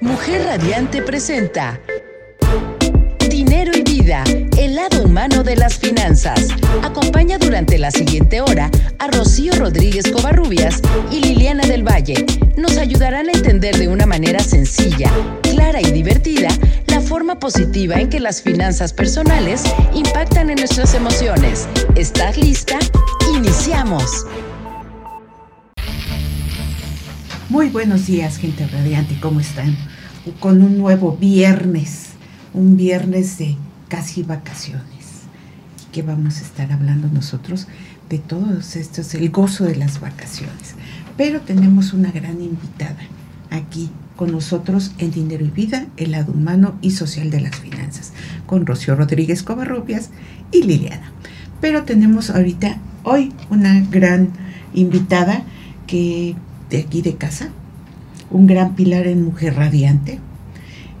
Mujer Radiante presenta Dinero y Vida, el lado humano de las finanzas. Acompaña durante la siguiente hora a Rocío Rodríguez Covarrubias y Liliana del Valle. Nos ayudarán a entender de una manera sencilla, clara y divertida la forma positiva en que las finanzas personales impactan en nuestras emociones. ¿Estás lista? Iniciamos. Muy buenos días, gente radiante, ¿cómo están? Con un nuevo viernes, un viernes de casi vacaciones. ¿Qué vamos a estar hablando nosotros? De todos estos, el gozo de las vacaciones. Pero tenemos una gran invitada aquí con nosotros en Dinero y Vida, el lado humano y social de las finanzas, con Rocío Rodríguez Covarrubias y Liliana. Pero tenemos ahorita, hoy, una gran invitada que de aquí de casa, un gran pilar en Mujer Radiante.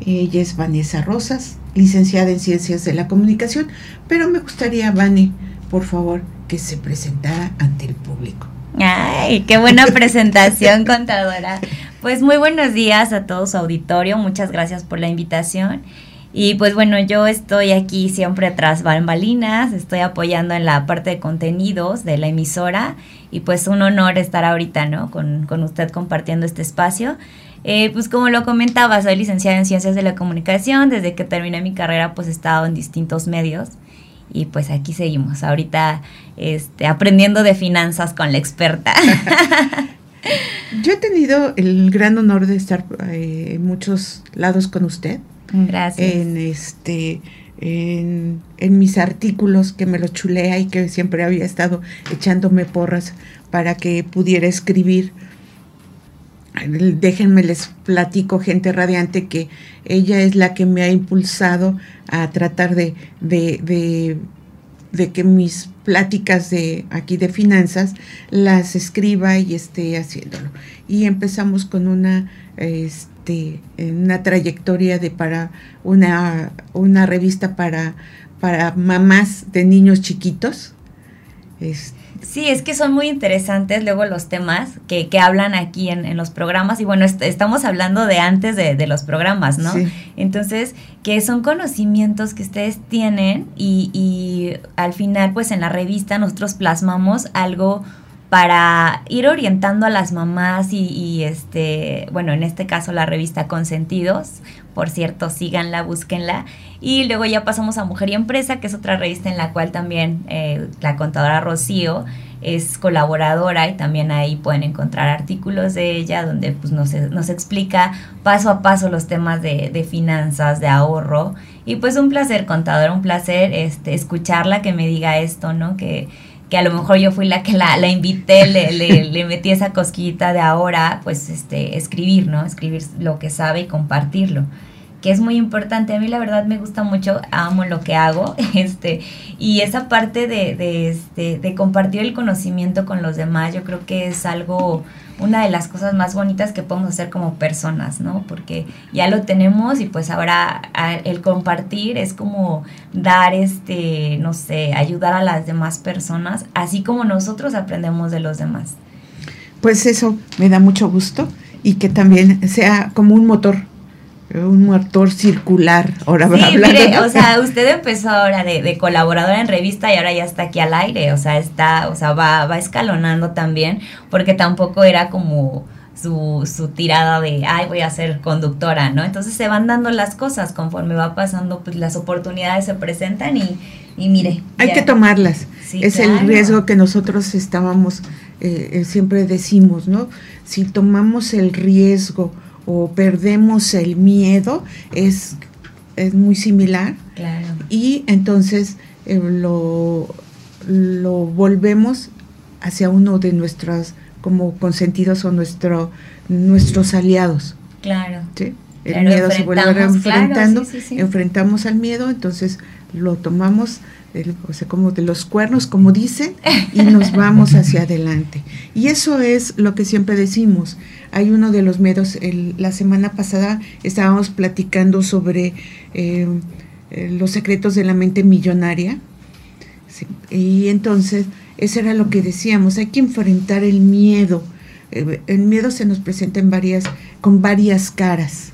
Ella es Vanessa Rosas, licenciada en Ciencias de la Comunicación, pero me gustaría, Vane, por favor, que se presentara ante el público. Ay, qué buena presentación, contadora. Pues muy buenos días a todo su auditorio, muchas gracias por la invitación. Y pues bueno, yo estoy aquí siempre tras bambalinas, estoy apoyando en la parte de contenidos de la emisora y pues un honor estar ahorita, ¿no? Con, con usted compartiendo este espacio. Eh, pues como lo comentaba, soy licenciada en Ciencias de la Comunicación, desde que terminé mi carrera pues he estado en distintos medios y pues aquí seguimos, ahorita este, aprendiendo de finanzas con la experta. Yo he tenido el gran honor de estar eh, en muchos lados con usted. Gracias. En este en, en, mis artículos que me lo chulea y que siempre había estado echándome porras para que pudiera escribir. Déjenme les platico, gente radiante, que ella es la que me ha impulsado a tratar de, de, de, de que mis pláticas de aquí de finanzas las escriba y esté haciéndolo. Y empezamos con una este, una trayectoria de para una, una revista para, para mamás de niños chiquitos. Sí, es que son muy interesantes luego los temas que, que hablan aquí en, en, los programas y bueno, est estamos hablando de antes de, de los programas, ¿no? Sí. Entonces, que son conocimientos que ustedes tienen y, y al final pues en la revista nosotros plasmamos algo para ir orientando a las mamás y, este, bueno, en este caso la revista Consentidos, por cierto, síganla, búsquenla. Y luego ya pasamos a Mujer y Empresa, que es otra revista en la cual también eh, la contadora Rocío es colaboradora y también ahí pueden encontrar artículos de ella donde pues nos, explica paso a paso los temas de, de finanzas, de ahorro. Y pues un placer, contadora, un placer este, escucharla que me diga esto, ¿no? Que, que a lo mejor yo fui la que la, la invité, le, le, le, metí esa cosquillita de ahora, pues este, escribir, ¿no? Escribir lo que sabe y compartirlo que es muy importante. A mí la verdad me gusta mucho, amo lo que hago, este, y esa parte de, de, este, de compartir el conocimiento con los demás, yo creo que es algo, una de las cosas más bonitas que podemos hacer como personas, ¿no? Porque ya lo tenemos y pues ahora el compartir es como dar, este, no sé, ayudar a las demás personas, así como nosotros aprendemos de los demás. Pues eso me da mucho gusto y que también sea como un motor un motor circular, ahora sí. Mire, o sea, usted empezó ahora de, de, colaboradora en revista y ahora ya está aquí al aire, o sea, está, o sea, va, va escalonando también, porque tampoco era como su, su tirada de, ay, voy a ser conductora, ¿no? Entonces se van dando las cosas conforme va pasando, pues las oportunidades se presentan y, y mire. Hay ya. que tomarlas. Sí, es claro. el riesgo que nosotros estábamos, eh, siempre decimos, ¿no? Si tomamos el riesgo, o perdemos el miedo es, es muy similar. Claro. Y entonces eh, lo, lo volvemos hacia uno de nuestros como consentidos o nuestro, nuestros aliados. Claro. ¿sí? El claro, miedo se vuelve enfrentando, claro, sí, sí, sí. enfrentamos al miedo, entonces lo tomamos el, o sea, como de los cuernos, como dicen, y nos vamos hacia adelante. Y eso es lo que siempre decimos. Hay uno de los miedos, el, la semana pasada estábamos platicando sobre eh, eh, los secretos de la mente millonaria, sí, y entonces eso era lo que decíamos, hay que enfrentar el miedo. Eh, el miedo se nos presenta en varias, con varias caras.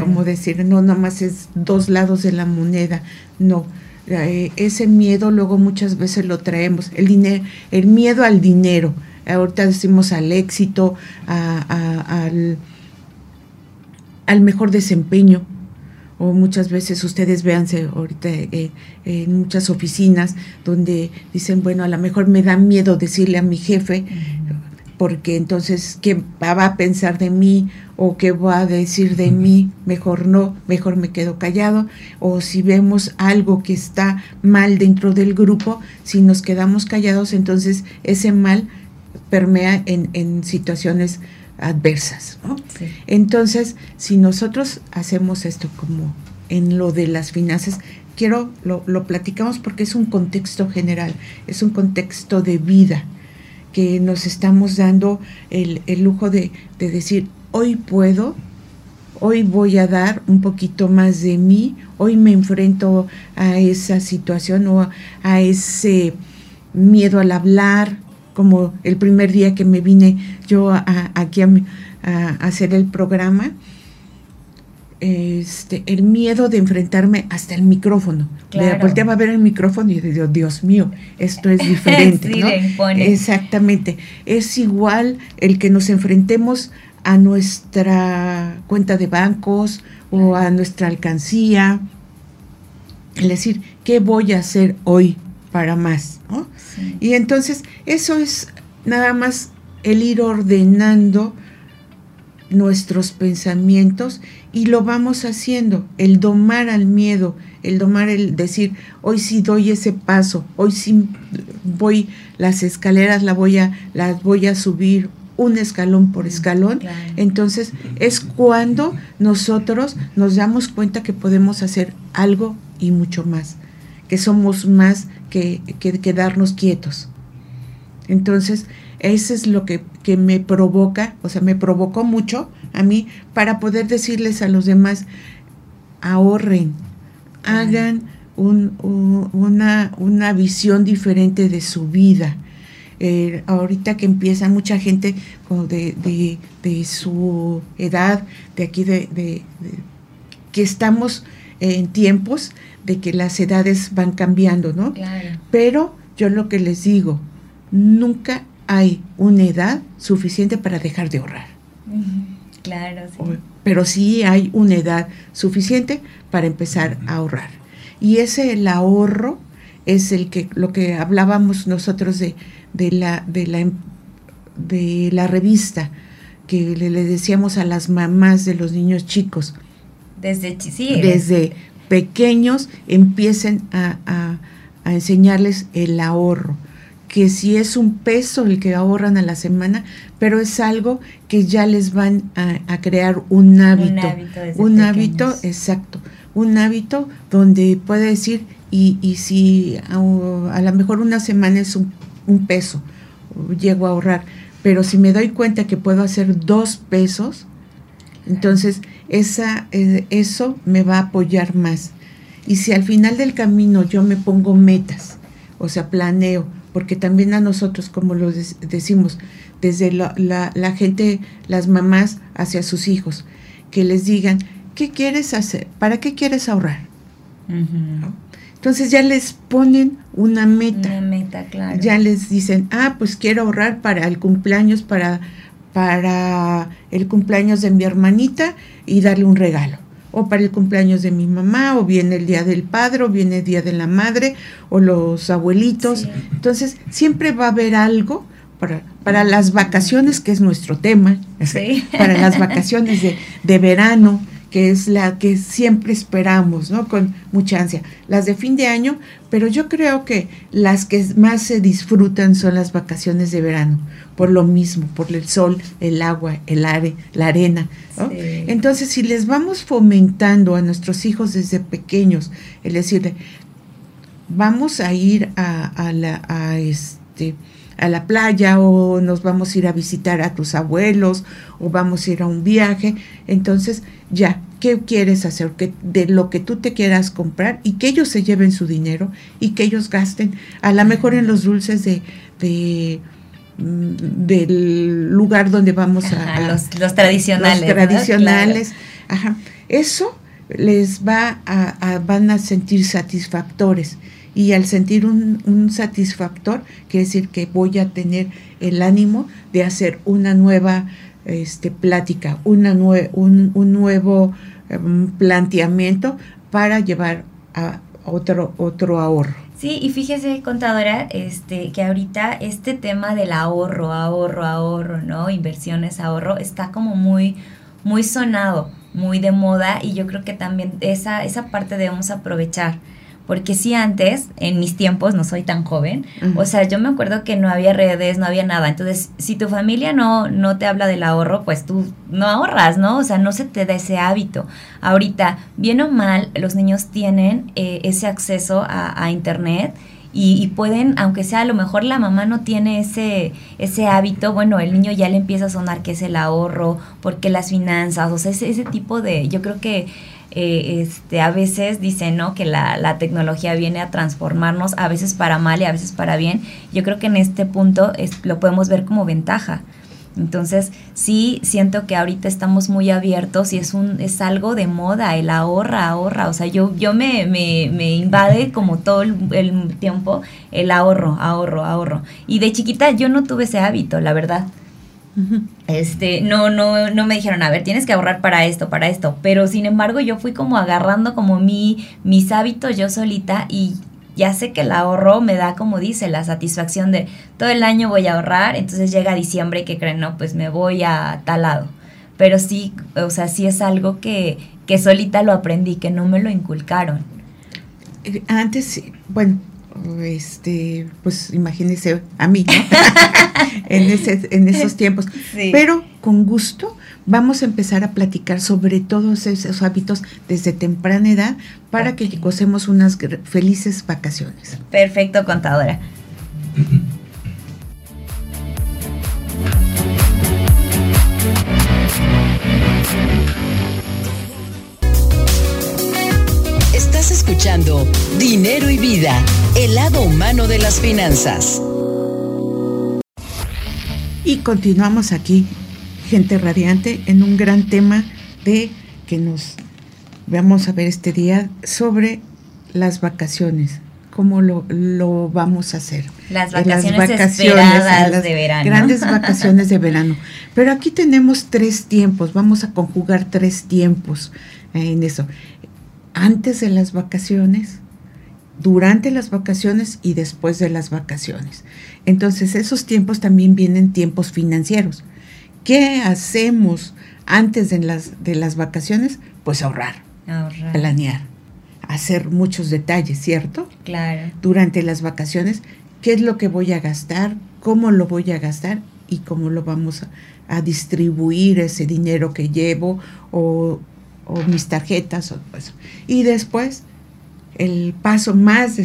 como decir, no, más es dos lados de la moneda, no. Eh, ese miedo luego muchas veces lo traemos, el, dinero, el miedo al dinero, ahorita decimos al éxito, al, al mejor desempeño, o muchas veces ustedes véanse ahorita eh, en muchas oficinas donde dicen, bueno, a lo mejor me da miedo decirle a mi jefe, porque entonces, ¿qué va a pensar de mí? ¿O qué va a decir de mí? Mejor no, mejor me quedo callado. O si vemos algo que está mal dentro del grupo, si nos quedamos callados, entonces ese mal permea en, en situaciones adversas. Entonces, si nosotros hacemos esto como en lo de las finanzas, quiero, lo, lo, platicamos porque es un contexto general, es un contexto de vida que nos estamos dando el, el lujo de, de, decir, hoy puedo, hoy voy a dar un poquito más de mí, hoy me enfrento a esa situación o a ese miedo al hablar, como el primer día que me vine yo aquí a, hacer el programa, este, el miedo de enfrentarme hasta el micrófono. Claro. Volteaba a ver el micrófono y digo, Dios mío, esto es diferente. Exactamente. Es igual el que nos enfrentemos a nuestra cuenta de bancos o a nuestra alcancía. Es decir, ¿qué voy a hacer hoy para más? Y entonces eso es nada más el ir ordenando nuestros pensamientos y lo vamos haciendo, el domar al miedo, el domar el decir, hoy sí doy ese paso, hoy sí voy las escaleras la voy a las voy a subir un escalón por escalón. Entonces es cuando nosotros nos damos cuenta que podemos hacer algo y mucho más, que somos más que, quedarnos quietos. Entonces, eso es lo que, me provoca, o sea, me provocó mucho a mí para poder decirles a los demás, ahorren, hagan una, una, visión diferente de su vida. Eh, ahorita que empieza mucha gente como de, de, su edad, de aquí, de, que estamos en tiempos de que las edades van cambiando, ¿no? Claro. Pero yo lo que les digo, nunca hay una edad suficiente para dejar de ahorrar. Claro, sí. pero sí hay una edad suficiente para empezar a ahorrar. Y ese el ahorro es el que lo que hablábamos nosotros de, de la de la de la revista que le, decíamos a las mamás de los niños chicos. Desde sí, desde pequeños empiecen a, enseñarles el ahorro que si es un peso el que ahorran a la semana, pero es algo que ya les van a, crear un hábito. Un hábito, exacto. Un hábito donde puede decir, y, y si a, a lo mejor una semana es un, un, peso, llego a ahorrar, pero si me doy cuenta que puedo hacer dos pesos, entonces esa, eh, eso me va a apoyar más. Y si al final del camino yo me pongo metas, o sea, planeo, porque también a nosotros, como lo decimos, desde la, la, gente, las mamás hacia sus hijos, que les digan, ¿qué quieres hacer? ¿Para qué quieres ahorrar? Entonces ya les ponen una meta. Una meta, claro. Ya les dicen, ah, pues quiero ahorrar para el cumpleaños, para para el cumpleaños de mi hermanita y darle un regalo. O para el cumpleaños de mi mamá, o viene el día del padre, o viene el día de la madre, o los abuelitos. Entonces, siempre va a haber algo para, para las vacaciones, que es nuestro tema, para las vacaciones de, de verano, que es la que siempre esperamos, ¿no? Con mucha ansia. Las de fin de año, pero yo creo que las que más se disfrutan son las vacaciones de verano, por lo mismo, por el sol, el agua, el aire, la arena. Entonces, si les vamos fomentando a nuestros hijos desde pequeños, es decir, vamos a ir a, la, a este a la playa o nos vamos a ir a visitar a tus abuelos o vamos a ir a un viaje, entonces ya qué quieres hacer, que, de lo que tú te quieras comprar y que ellos se lleven su dinero y que ellos gasten, a lo mejor en los dulces de, de mm, del lugar donde vamos a, los, los, tradicionales los tradicionales. Ajá. Eso les va a, van a sentir satisfactores. Y al sentir un, satisfactor quiere decir que voy a tener el ánimo de hacer una nueva este, plática, una un, nuevo em, planteamiento para llevar a otro, otro ahorro. Sí, y fíjese, contadora, este, que ahorita este tema del ahorro, ahorro, ahorro, ¿no? Inversiones, ahorro, está como muy, muy sonado, muy de moda, y yo creo que también esa, esa parte debemos aprovechar porque si antes, en mis tiempos, no soy tan joven, o sea, yo me acuerdo que no había redes, no había nada. Entonces, si tu familia no, no te habla del ahorro, pues tú no ahorras, ¿no? O sea, no se te da ese hábito. Ahorita, bien o mal, los niños tienen eh, ese acceso a, Internet. Y, pueden, aunque sea a lo mejor la mamá no tiene ese, ese hábito, bueno, el niño ya le empieza a sonar que es el ahorro, porque las finanzas, o sea, ese, ese tipo de, yo creo que eh, este, a veces dicen ¿no? que la, la, tecnología viene a transformarnos, a veces para mal y a veces para bien. Yo creo que en este punto es, lo podemos ver como ventaja. Entonces, sí siento que ahorita estamos muy abiertos y es un es algo de moda, el ahorra, ahorra. O sea, yo, yo me, me, me invade como todo el, el, tiempo el ahorro, ahorro, ahorro. Y de chiquita yo no tuve ese hábito, la verdad. Este, no, no, no me dijeron, a ver, tienes que ahorrar para esto, para esto. Pero sin embargo, yo fui como agarrando como mi, mis hábitos yo solita y ya sé que el ahorro me da, como dice, la satisfacción de todo el año voy a ahorrar, entonces llega diciembre y que creen, no, pues me voy a tal lado. Pero sí, o sea, sí es algo que, que solita lo aprendí, que no me lo inculcaron. Eh, antes, bueno, este, pues imagínese a mí, en, ese, en esos tiempos. Pero con gusto vamos a empezar a platicar sobre todos esos hábitos desde temprana edad para que gocemos unas felices vacaciones. Perfecto, contadora. Estás escuchando Dinero y Vida, el lado humano de las finanzas. Y continuamos aquí, gente radiante, en un gran tema de que nos vamos a ver este día sobre las vacaciones. ¿Cómo lo, vamos a hacer? Las vacaciones, esperadas de verano. Grandes vacaciones de verano. Pero aquí tenemos tres tiempos, vamos a conjugar tres tiempos en eso. Antes de las vacaciones, durante las vacaciones y después de las vacaciones. Entonces, esos tiempos también vienen tiempos financieros. ¿Qué hacemos antes de las, de las vacaciones? Pues ahorrar, planear, hacer muchos detalles, ¿cierto? Claro. Durante las vacaciones, ¿qué es lo que voy a gastar? ¿Cómo lo voy a gastar? Y cómo lo vamos a, distribuir ese dinero que llevo o, o mis tarjetas. O eso. Y después el paso más,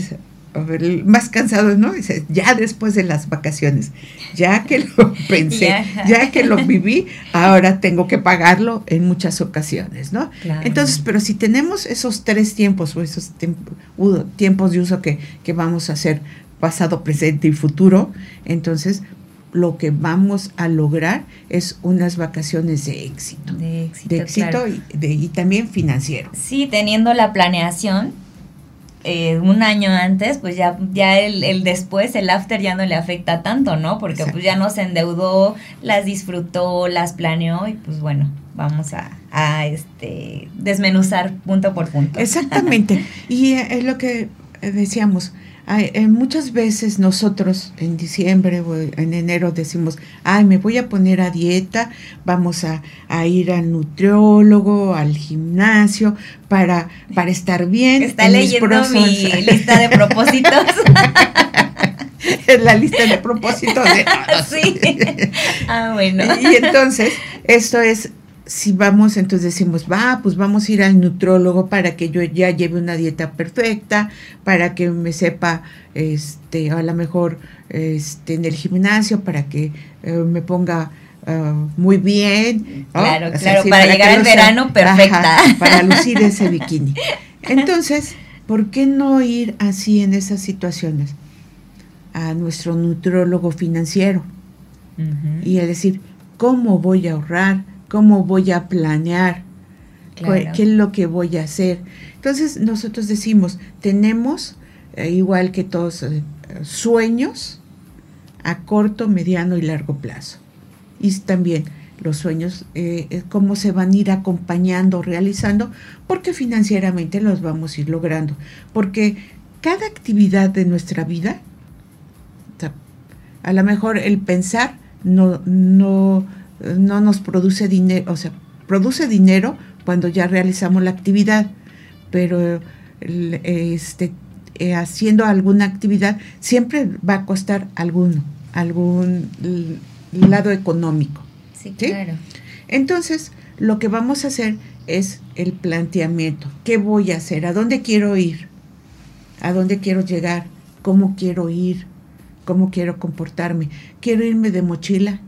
más cansado, ¿no? Ya después de las vacaciones, ya que lo pensé, ya que lo viví, ahora tengo que pagarlo en muchas ocasiones, ¿no? Entonces, pero si tenemos esos tres tiempos o esos tiempos de uso que, que vamos a hacer pasado, presente y futuro, entonces lo que vamos a lograr es unas vacaciones de éxito. De éxito. De éxito y, y también financiero. Sí, teniendo la planeación eh, un año antes, pues ya, ya el, después, el after ya no le afecta tanto, ¿no? Porque pues ya no se endeudó, las disfrutó, las planeó y pues bueno, vamos a, a este desmenuzar punto por punto. Exactamente. y eh, es lo que decíamos, eh, muchas veces nosotros en diciembre o en enero decimos, ay, me voy a poner a dieta, vamos a, ir al nutriólogo, al gimnasio, para, para estar bien. Está leyendo mi lista de propósitos. es la lista de propósitos de Sí. Ah, bueno. Y entonces, esto es si vamos, entonces decimos, va, pues vamos a ir al nutrólogo para que yo ya lleve una dieta perfecta, para que me sepa, este, a lo mejor, este, en el gimnasio, para que eh, me ponga eh, muy bien. Claro, claro, para, llegar al verano perfecta. para lucir ese bikini. Entonces, ¿por qué no ir así en esas situaciones? A nuestro nutrólogo financiero. Y a decir, ¿cómo voy a ahorrar? Cómo voy a planear ¿Qué es lo que voy a hacer? Entonces nosotros decimos, tenemos, eh, igual que todos, eh, sueños a corto, mediano y largo plazo. Y también los sueños, eh, cómo se van a ir acompañando, realizando, porque financieramente los vamos a ir logrando. Porque cada actividad de nuestra vida, a lo mejor el pensar no, no, no nos produce dinero, o sea, produce dinero cuando ya realizamos la actividad, pero este, eh, haciendo alguna actividad siempre va a costar alguno, algún lado económico. Sí, claro. Entonces, lo que vamos a hacer es el planteamiento. ¿Qué voy a hacer? ¿A dónde quiero ir? ¿A dónde quiero llegar? ¿Cómo quiero ir? ¿Cómo quiero comportarme? ¿Quiero irme de mochila?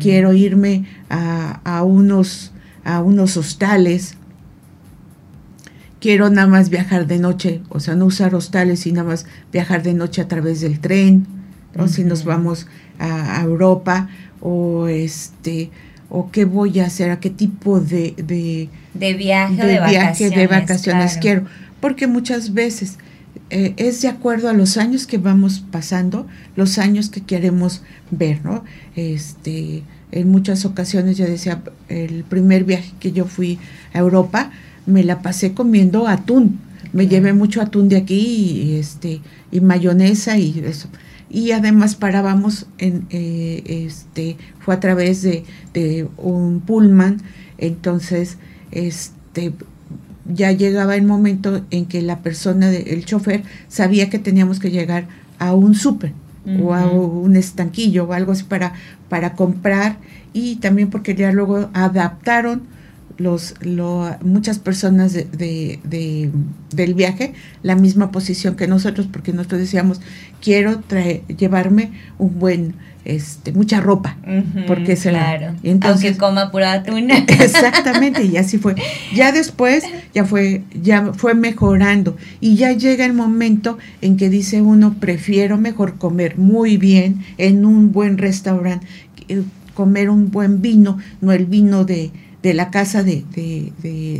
¿Quiero irme a, a, unos, a unos hostales? ¿Quiero nada más viajar de noche? O sea, no usar hostales y nada más viajar de noche a través del tren. O si nos vamos a, Europa o este o qué voy a hacer, a qué tipo de, de, de viaje, de, de vacaciones, de vacaciones quiero. Porque muchas veces eh, es de acuerdo a los años que vamos pasando, los años que queremos ver, ¿no? Este, en muchas ocasiones yo decía, el primer viaje que yo fui a Europa, me la pasé comiendo atún. Me llevé mucho atún de aquí y, este, y mayonesa y eso y además parábamos en eh, este fue a través de, un pullman entonces este ya llegaba el momento en que la persona el chofer sabía que teníamos que llegar a un súper o a un estanquillo o algo así para para comprar y también porque ya luego adaptaron los, muchas personas de, del viaje la misma posición que nosotros, porque nosotros decíamos, quiero llevarme un buen, este, mucha ropa, porque se claro. entonces, Aunque coma pura atún. Exactamente, y así fue. Ya después, ya fue, ya fue mejorando, y ya llega el momento en que dice uno, prefiero mejor comer muy bien en un buen restaurante, eh, comer un buen vino, no el vino de de la casa de, de,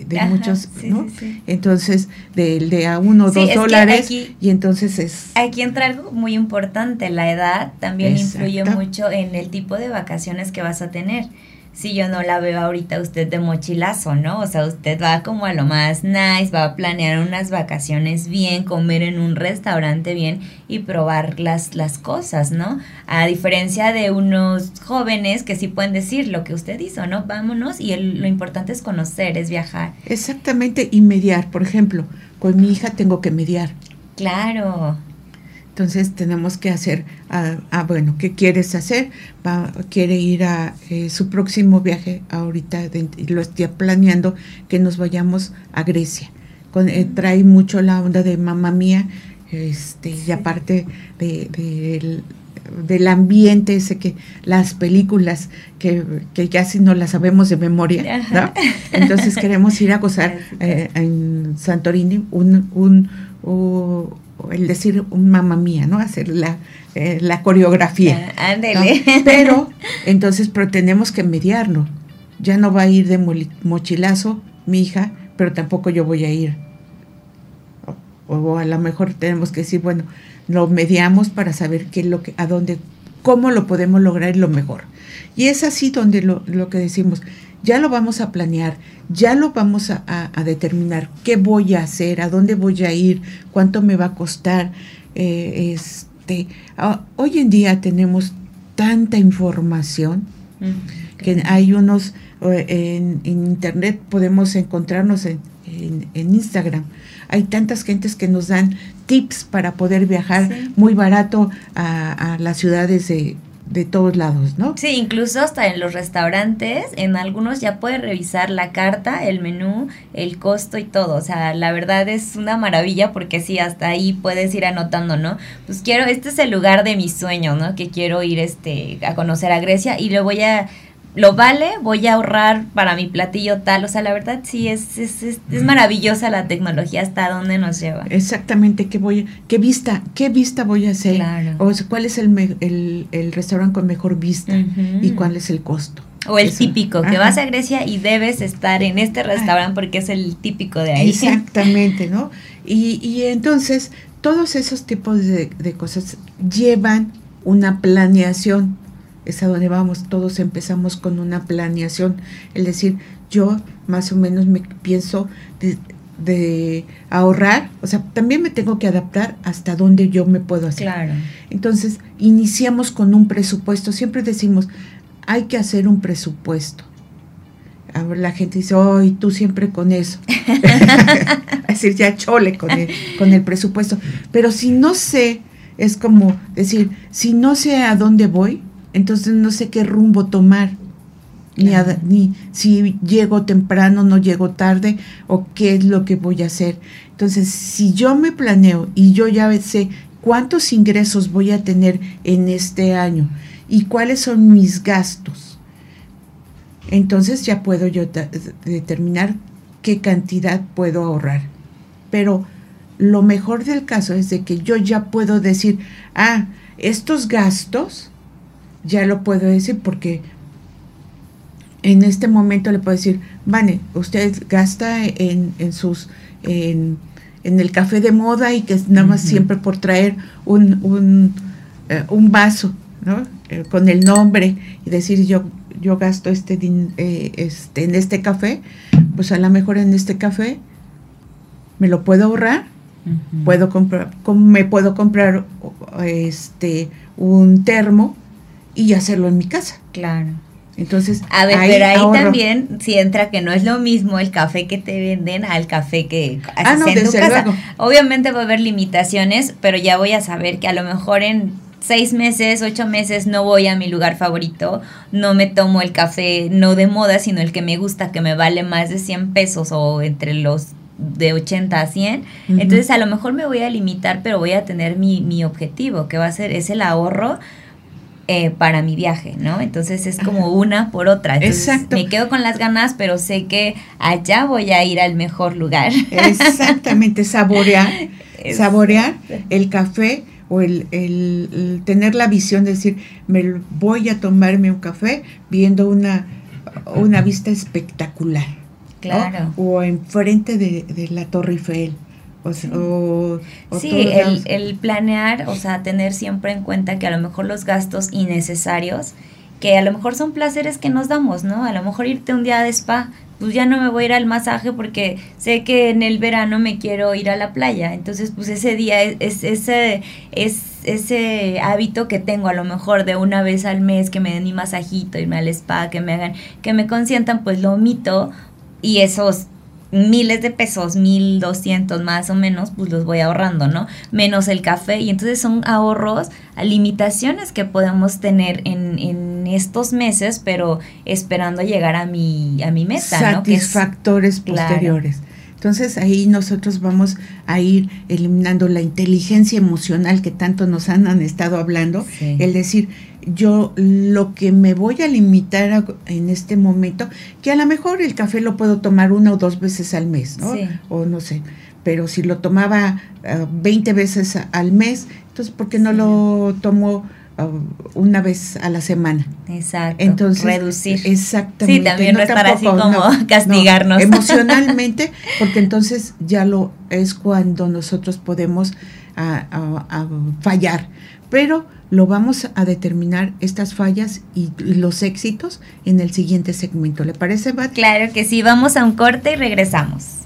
de, muchos, ¿no? Entonces, de, de a uno o dos dólares, y entonces es... Aquí entra algo muy importante, la edad también influye mucho en el tipo de vacaciones que vas a tener si yo no la veo ahorita usted de mochilazo, ¿no? O sea, usted va como a lo más nice, va a planear unas vacaciones bien, comer en un restaurante bien y probar las, las cosas, ¿no? A diferencia de unos jóvenes que sí pueden decir lo que usted hizo, ¿no? Vámonos y lo importante es conocer, es viajar. Exactamente, y mediar, por ejemplo, con mi hija tengo que mediar. Claro. Entonces tenemos que hacer, ah, ah bueno, ¿qué quieres hacer? Va, quiere ir a eh, su próximo viaje ahorita, lo estoy planeando, que nos vayamos a Grecia. Con, eh, trae mucho la onda de mamá mía, este, y aparte de, del ambiente ese que las películas que, que casi no las sabemos de memoria, ¿no? Entonces queremos ir a gozar eh, en Santorini un, un, el decir mamá mía, ¿no? Hacer la, eh, la coreografía. Ah, pero, entonces, pero tenemos que mediarlo. Ya no va a ir de mochilazo mi hija, pero tampoco yo voy a ir. O, a lo mejor tenemos que decir, bueno, lo mediamos para saber qué es lo que, a dónde, cómo lo podemos lograr lo mejor. Y es así donde lo, lo que decimos, ya lo vamos a planear, ya lo vamos a, determinar, qué voy a hacer, a dónde voy a ir, cuánto me va a costar. Eh, este, ah, hoy en día tenemos tanta información que hay unos, en, internet podemos encontrarnos en, Instagram. Hay tantas gentes que nos dan tips para poder viajar muy barato a, a las ciudades de, de todos lados, ¿no? Sí, incluso hasta en los restaurantes, en algunos ya puedes revisar la carta, el menú, el costo y todo. O sea, la verdad es una maravilla porque sí, hasta ahí puedes ir anotando, ¿no? Pues quiero, este es el lugar de mi sueño, ¿no? Que quiero ir este, a conocer a Grecia y lo voy a lo vale, voy a ahorrar para mi platillo tal. O sea, la verdad sí es, es, es, maravillosa la tecnología hasta dónde nos lleva. Exactamente, ¿qué voy, qué vista, qué vista voy a hacer? O sea, cuál es el, el, el, restaurante con mejor vista y cuál es el costo. O el típico, que vas a Grecia y debes estar en este restaurante porque es el típico de ahí. Exactamente, ¿no? Y, y entonces todos esos tipos de, de cosas llevan una planeación. Es a donde vamos, todos empezamos con una planeación. Es decir, yo más o menos me pienso de, de ahorrar, o sea, también me tengo que adaptar hasta donde yo me puedo hacer. Claro. Entonces, iniciamos con un presupuesto. Siempre decimos, hay que hacer un presupuesto. A ver, la gente dice, ¡ay, tú siempre con eso! es decir, ya chole con el, con el presupuesto. Pero si no sé, es como decir, si no sé a dónde voy, entonces no sé qué rumbo tomar ni, ni si llego temprano, no llego tarde o qué es lo que voy a hacer. Entonces, si yo me planeo y yo ya sé cuántos ingresos voy a tener en este año y cuáles son mis gastos, entonces ya puedo yo determinar qué cantidad puedo ahorrar. Pero lo mejor del caso es de que yo ya puedo decir, ah, estos gastos, ya lo puedo decir porque en este momento le puedo decir, Vane, usted gasta en, en sus, en, en, el café de moda y que es nada más siempre por traer un, un, eh, un vaso, ¿no? Eh, con el nombre y decir yo, yo gasto este, eh, este, en este café, pues a lo mejor en este café me lo puedo ahorrar, puedo comprar, me puedo comprar este un termo y hacerlo en mi casa. Claro. Entonces, a ver, pero ahí también si entra que no es lo mismo el café que te venden al café que ah, no, en tu casa. Obviamente va a haber limitaciones, pero ya voy a saber que a lo mejor en seis meses, ocho meses no voy a mi lugar favorito, no me tomo el café no de moda, sino el que me gusta, que me vale más de 100 pesos o entre los de 80 a 100. Entonces a lo mejor me voy a limitar, pero voy a tener mi, mi objetivo, que va a ser, es el ahorro eh, para mi viaje, ¿no? Entonces es como una por otra. Exacto. Me quedo con las ganas, pero sé que allá voy a ir al mejor lugar. Exactamente, saborear, saborear el café o el, tener la visión de decir, me voy a tomarme un café viendo una, una vista espectacular. Claro. O enfrente de, de la Torre Eiffel sí, el, el, planear, o sea, tener siempre en cuenta que a lo mejor los gastos innecesarios, que a lo mejor son placeres que nos damos, ¿no? A lo mejor irte un día de spa, pues ya no me voy a ir al masaje porque sé que en el verano me quiero ir a la playa. Entonces, pues ese día es, ese es ese hábito que tengo a lo mejor de una vez al mes que me den mi masajito, irme al spa, que me hagan, que me consientan, pues lo omito y esos miles de pesos, mil doscientos más o menos, pues los voy ahorrando, ¿no? Menos el café. Y entonces son ahorros limitaciones que podemos tener en, en estos meses, pero esperando llegar a mi, a mi meta, Satisfactores posteriores. Entonces ahí nosotros vamos a ir eliminando la inteligencia emocional que tanto nos han, estado hablando, el decir, yo lo que me voy a limitar en este momento, que a lo mejor el café lo puedo tomar una o dos veces al mes, ¿no? O no sé, pero si lo tomaba 20 ah, veces al mes, entonces ¿por qué no lo tomo una vez a la semana. Exacto. Entonces, reducir. Exactamente. Sí, también no, estar así como castigarnos. emocionalmente, porque entonces ya lo es cuando nosotros podemos fallar. Pero lo vamos a determinar estas fallas y, los éxitos en el siguiente segmento. ¿Le parece, Bat? Claro que sí. Vamos a un corte y regresamos.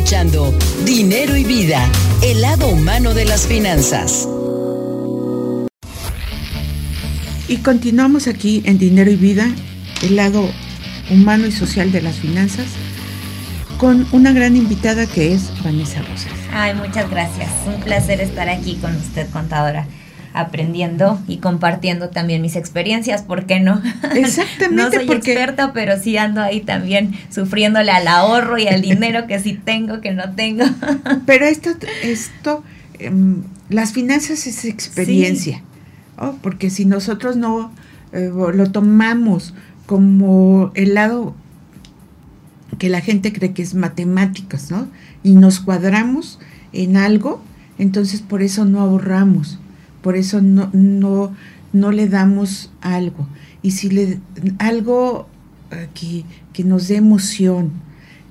escuchando Dinero y Vida, el lado humano de las finanzas. Y continuamos aquí en Dinero y Vida, el lado humano y social de las finanzas, con una gran invitada que es Vanessa Rosas. Ay, muchas gracias. Un placer estar aquí con usted, contadora aprendiendo y compartiendo también mis experiencias, ¿por qué no? Exactamente. no soy experta, pero sí ando ahí también sufriéndole al ahorro y al dinero que sí tengo, que no tengo. pero esto, esto, em, las finanzas es experiencia, porque si nosotros no eh, lo tomamos como el lado que la gente cree que es matemáticas, ¿no? Y nos cuadramos en algo, entonces por eso no ahorramos, por eso no, no, no le damos algo. Y si le algo eh, que, que nos dé emoción,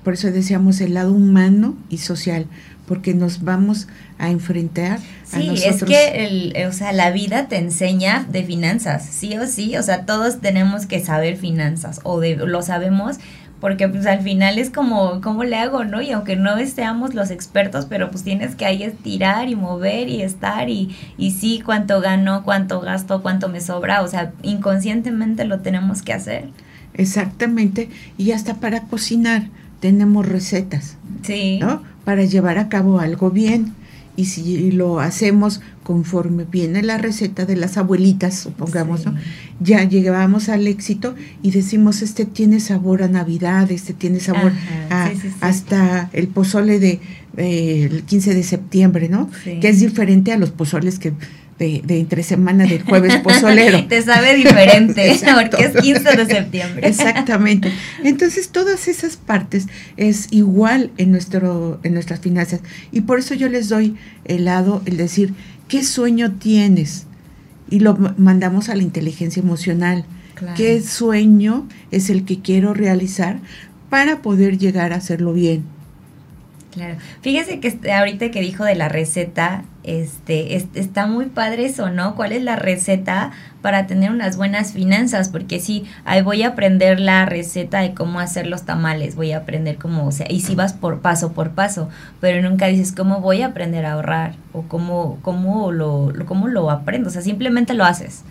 por eso decíamos el lado humano y social, porque nos vamos a enfrentar sí, es que el, o sea, la vida te enseña de finanzas, sí o sí, o sea, todos tenemos que saber finanzas o de, lo sabemos porque pues al final es como, ¿cómo le hago, no? Y aunque no seamos los expertos, pero pues tienes que ahí estirar y mover y estar y, y sí, cuánto gano, cuánto gasto, cuánto me sobra, o sea, inconscientemente lo tenemos que hacer. Exactamente, y hasta para cocinar tenemos recetas, sí. ¿no? Para llevar a cabo algo bien y si lo hacemos conforme viene la receta de las abuelitas, supongamos, ¿no? ya llegábamos al éxito y decimos, este tiene sabor a Navidad, este tiene sabor a, hasta el pozole de eh, el 15 de septiembre, ¿no? Que es diferente a los pozoles que de, de entre semana del jueves pozolero. Te sabe diferente, porque es 15 de septiembre. Exactamente. Entonces, todas esas partes es igual en, nuestro, en nuestras finanzas. Y por eso yo les doy el lado, el decir, ¿qué sueño tienes? Y lo mandamos a la inteligencia emocional. ¿Qué sueño es el que quiero realizar para poder llegar a hacerlo bien? Claro. Fíjese que este, ahorita que dijo de la receta, este, está muy padre eso, ¿no? ¿Cuál es la receta para tener unas buenas finanzas? Porque sí, ahí voy a aprender la receta de cómo hacer los tamales, voy a aprender cómo, o sea, y si vas por paso por paso, pero nunca dices cómo voy a aprender a ahorrar o cómo, cómo, lo, cómo lo aprendo, o sea, simplemente lo haces.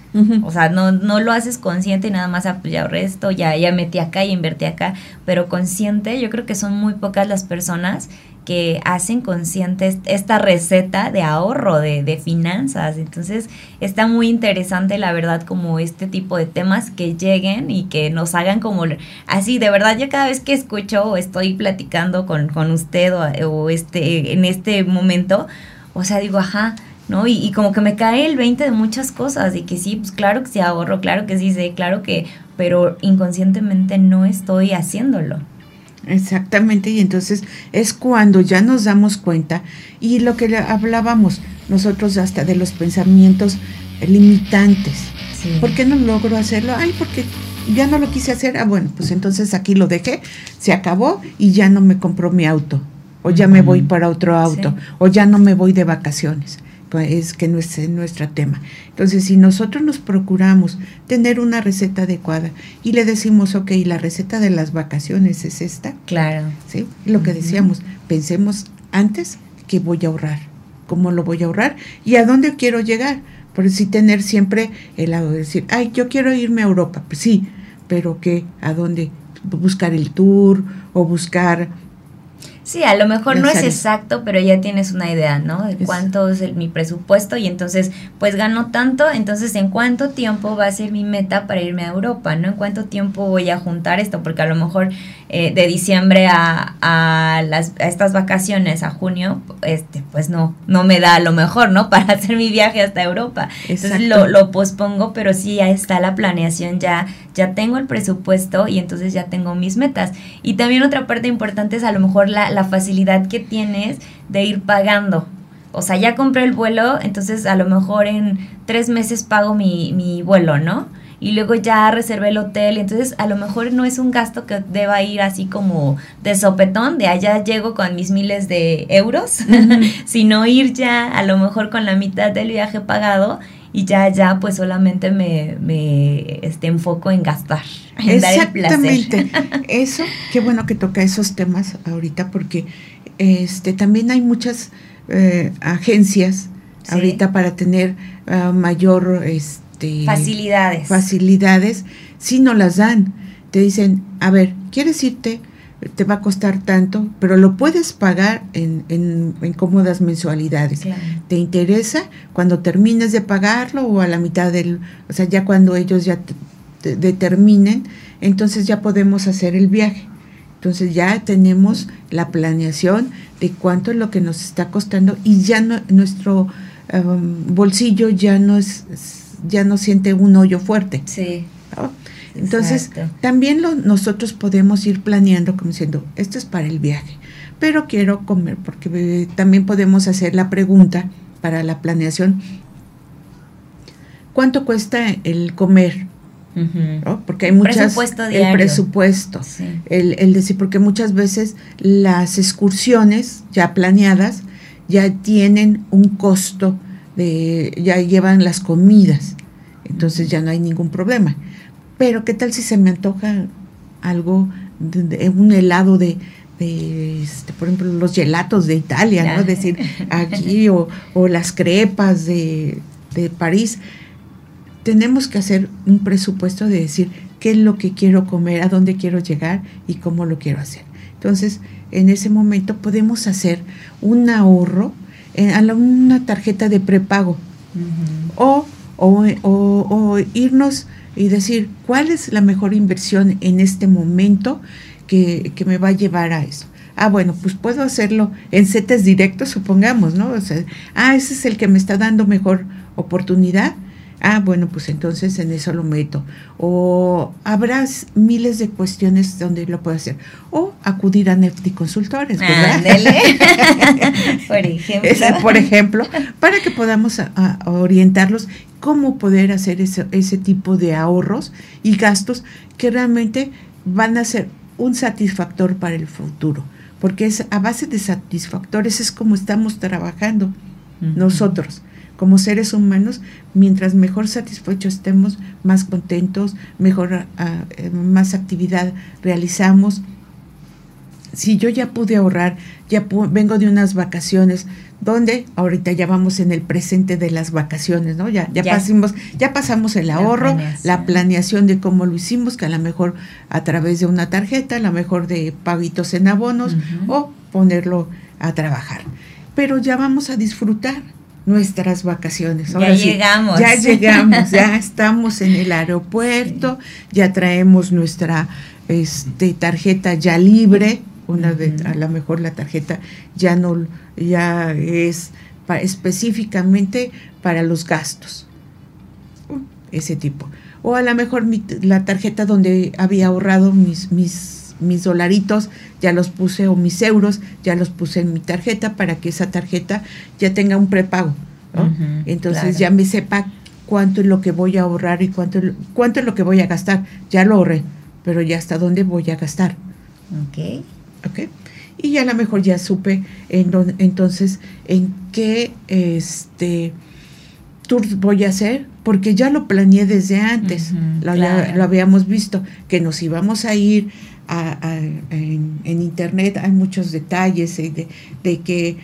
O sea, no, no lo haces consciente y nada más, ah, pues ya ahorré esto, ya, ya metí acá y invertí acá, pero consciente, yo creo que son muy pocas las personas que hacen consciente esta receta de ahorro, de, de, finanzas. Entonces está muy interesante, la verdad, como este tipo de temas que lleguen y que nos hagan como así, de verdad, yo cada vez que escucho o estoy platicando con, con usted o, este, en este momento, o sea, digo, ajá, ¿no? Y, y, como que me cae el 20 de muchas cosas y que sí, pues claro que sí ahorro, claro que sí sé, claro que, pero inconscientemente no estoy haciéndolo. Exactamente, y entonces es cuando ya nos damos cuenta y lo que hablábamos nosotros hasta de los pensamientos limitantes. ¿Por qué no logro hacerlo? Ay, porque ya no lo quise hacer. Ah, bueno, pues entonces aquí lo dejé, se acabó y ya no me compró mi auto, o ya me voy para otro auto, o ya no me voy de vacaciones. Pues, es que no es nuestro tema. Entonces, si nosotros nos procuramos tener una receta adecuada y le decimos, ok, la receta de las vacaciones es esta. Claro. ¿Sí? Lo que decíamos, pensemos antes que voy a ahorrar, cómo lo voy a ahorrar y a dónde quiero llegar. Por si tener siempre el lado de decir, ay, yo quiero irme a Europa. Pues sí, pero ¿qué? ¿A dónde? Buscar el tour o buscar Sí, a lo mejor no es exacto, pero ya tienes una idea, ¿no? De cuánto es mi presupuesto y entonces, pues gano tanto, entonces en cuánto tiempo va a ser mi meta para irme a Europa, ¿no? En cuánto tiempo voy a juntar esto, porque a lo mejor eh, de diciembre a, a, las, a estas vacaciones, a junio, este, pues no, no me da a lo mejor, ¿no? Para hacer mi viaje hasta Europa. Entonces lo, lo pospongo, pero sí ya está la planeación, ya, ya tengo el presupuesto y entonces ya tengo mis metas. Y también otra parte importante es a lo mejor la la facilidad que tienes de ir pagando. O sea, ya compré el vuelo, entonces a lo mejor en tres meses pago mi, mi vuelo, ¿no? y luego ya reservé el hotel, entonces a lo mejor no es un gasto que deba ir así como de sopetón, de allá llego con mis miles de euros, sino ir ya a lo mejor con la mitad del viaje pagado y ya, ya, pues solamente me, me este, enfoco en gastar. En Exactamente. Eso, qué bueno que toca esos temas ahorita porque este también hay muchas eh, agencias ahorita para tener ah, mayor este, facilidades. Facilidades, si no las dan. Te dicen, a ver, ¿quieres irte? Te va a costar tanto, pero lo puedes pagar en, en, cómodas mensualidades. ¿Te interesa cuando termines de pagarlo o a la mitad del, o sea, ya cuando ellos ya determinen, entonces ya podemos hacer el viaje. Entonces ya tenemos la planeación de cuánto es lo que nos está costando y ya no, nuestro um, bolsillo ya no es, ya no siente un hoyo fuerte. Sí. Entonces, también lo, nosotros podemos ir planeando como diciendo, esto es para el viaje, pero quiero comer, porque eh, también podemos hacer la pregunta para la planeación, ¿cuánto cuesta el comer? Porque hay muchas... Presupuesto el presupuesto. El, el decir, porque muchas veces las excursiones ya planeadas ya tienen un costo de, ya llevan las comidas, entonces ya no hay ningún problema. Pero ¿qué tal si se me antoja algo, de, un helado de, este, por ejemplo, los gelatos de Italia, ¿no? Es decir, aquí, o, o las crepas de, de París. Tenemos que hacer un presupuesto de decir qué es lo que quiero comer, a dónde quiero llegar y cómo lo quiero hacer. Entonces, en ese momento podemos hacer un ahorro en, a una tarjeta de prepago o, o, irnos y decir cuál es la mejor inversión en este momento que, que, me va a llevar a eso. Ah, bueno, pues puedo hacerlo en setes directos, supongamos, ¿no? O sea, ah, ese es el que me está dando mejor oportunidad Ah, bueno, pues entonces en eso lo meto. O habrá miles de cuestiones donde lo puedo hacer. O acudir a Netflix ¿verdad? por ejemplo. por ejemplo, para que podamos orientarlos cómo poder hacer ese, ese tipo de ahorros y gastos que realmente van a ser un satisfactor para el futuro. Porque es a base de satisfactores es como estamos trabajando nosotros como seres humanos, mientras mejor satisfechos estemos, más contentos, mejor, ah, eh, más actividad realizamos. Si yo ya pude ahorrar, ya vengo de unas vacaciones, donde ahorita ya vamos en el presente de las vacaciones, ¿no? Ya, ya, Pasamos, ya pasamos el ahorro, la planeación. de cómo lo hicimos, que a lo mejor a través de una tarjeta, a lo mejor de paguitos en abonos o ponerlo a trabajar. Pero ya vamos a disfrutar nuestras vacaciones. ya llegamos. Ya llegamos, ya estamos en el aeropuerto, ya traemos nuestra este, tarjeta ya libre, una vez, a lo mejor la tarjeta ya no, ya es específicamente para los gastos, ese tipo. O a lo mejor la tarjeta donde había ahorrado mis, mis mis dolaritos ya los puse o mis euros ya los puse en mi tarjeta para que esa tarjeta ya tenga un prepago. Entonces ya me sepa cuánto es lo que voy a ahorrar y cuánto, cuánto es lo que voy a gastar. Ya lo ahorré, pero ya hasta dónde voy a gastar. Ok. Ok. Y ya a lo mejor ya supe en entonces en qué este tour voy a hacer, porque ya lo planeé desde antes, lo, lo, habíamos visto, que nos íbamos a ir en, internet hay muchos detalles eh, de, de que,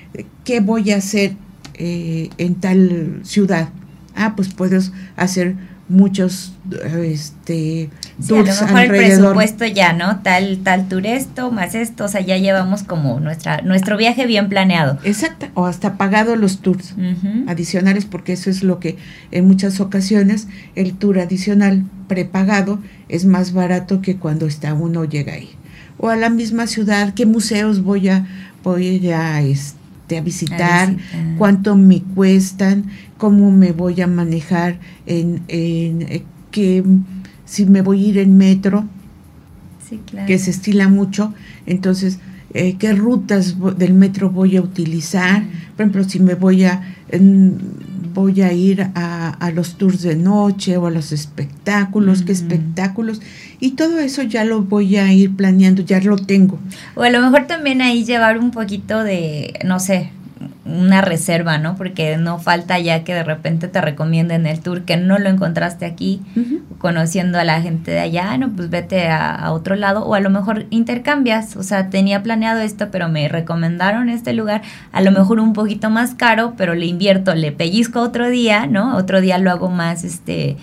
qué voy a hacer eh, en tal ciudad. Ah, pues puedes hacer muchos este tours a lo mejor el presupuesto ya no tal tal tour esto más esto o sea ya llevamos como nuestra nuestro viaje bien planeado. Exacto o hasta pagado los tours adicionales porque eso es lo que en muchas ocasiones el tour adicional prepagado es más barato que cuando está uno llega ahí. O a la misma ciudad qué museos voy a voy a este a visitar, cuánto me cuestan, cómo me voy a manejar en, en eh, que si me voy a ir en metro, que se estila mucho, entonces eh, qué rutas del metro voy a utilizar, por ejemplo, si me voy a voy a ir a, a, los tours de noche o a los espectáculos, qué espectáculos, y todo eso ya lo voy a ir planeando, ya lo tengo. O a lo mejor también ahí llevar un poquito de, no sé, una reserva, ¿no? Porque no falta ya que de repente te recomienden el tour que no lo encontraste aquí, conociendo a la gente de allá, no, pues vete a, otro lado, o a lo mejor intercambias, o sea, tenía planeado esto, pero me recomendaron este lugar, a lo mejor un poquito más caro, pero le invierto, le pellizco otro día, ¿no? Otro día lo hago más, este,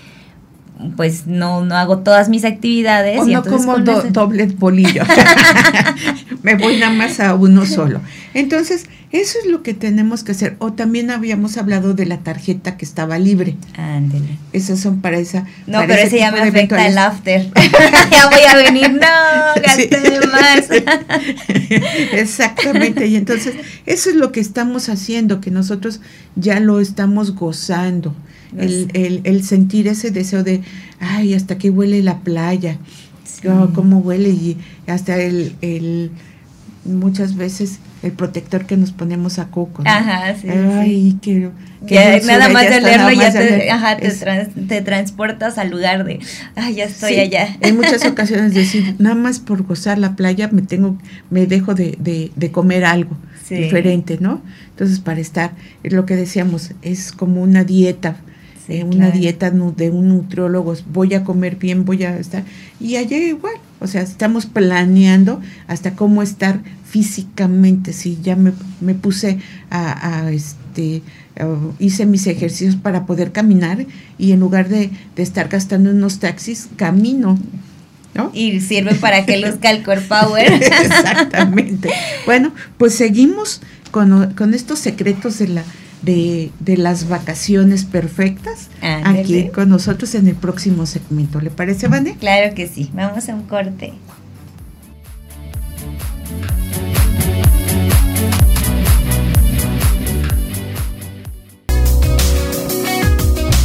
pues no, no hago todas mis actividades. O no como doble bolillo. Me voy nada más a uno solo. Entonces, eso es lo que tenemos que hacer. O también habíamos hablado de la tarjeta que estaba libre. Ándele. Esas son para esa. No, pero ese ya me afecta el after. ya voy a venir. No, gasté de más. Exactamente. Y entonces, eso es lo que estamos haciendo, que nosotros ya lo estamos gozando el, el, sentir ese deseo de, ay, hasta que huele la playa, cómo huele y hasta el, el muchas veces el protector que nos ponemos a coco. Ajá, sí. Ay, quiero. nada más de leerlo ya te, ajá, te, transportas al lugar de, ay, ya estoy allá. En muchas ocasiones decir, nada más por gozar la playa me tengo, me dejo de, de, de comer algo diferente, ¿no? Entonces, para estar, es lo que decíamos, es como una dieta. Eh, una dieta de un nutriólogo, voy a comer bien, voy a estar, y allá igual, o sea, estamos planeando hasta cómo estar físicamente, si ya me, me puse a, este, hice mis ejercicios para poder caminar y en lugar de, estar gastando en unos taxis, camino. ¿No? Y sirve para que luzca el core power. Exactamente. Bueno, pues seguimos con, con estos secretos de la, de, de, las vacaciones perfectas aquí con nosotros en el próximo segmento. ¿Le parece, Vane? Claro que sí. Vamos a un corte.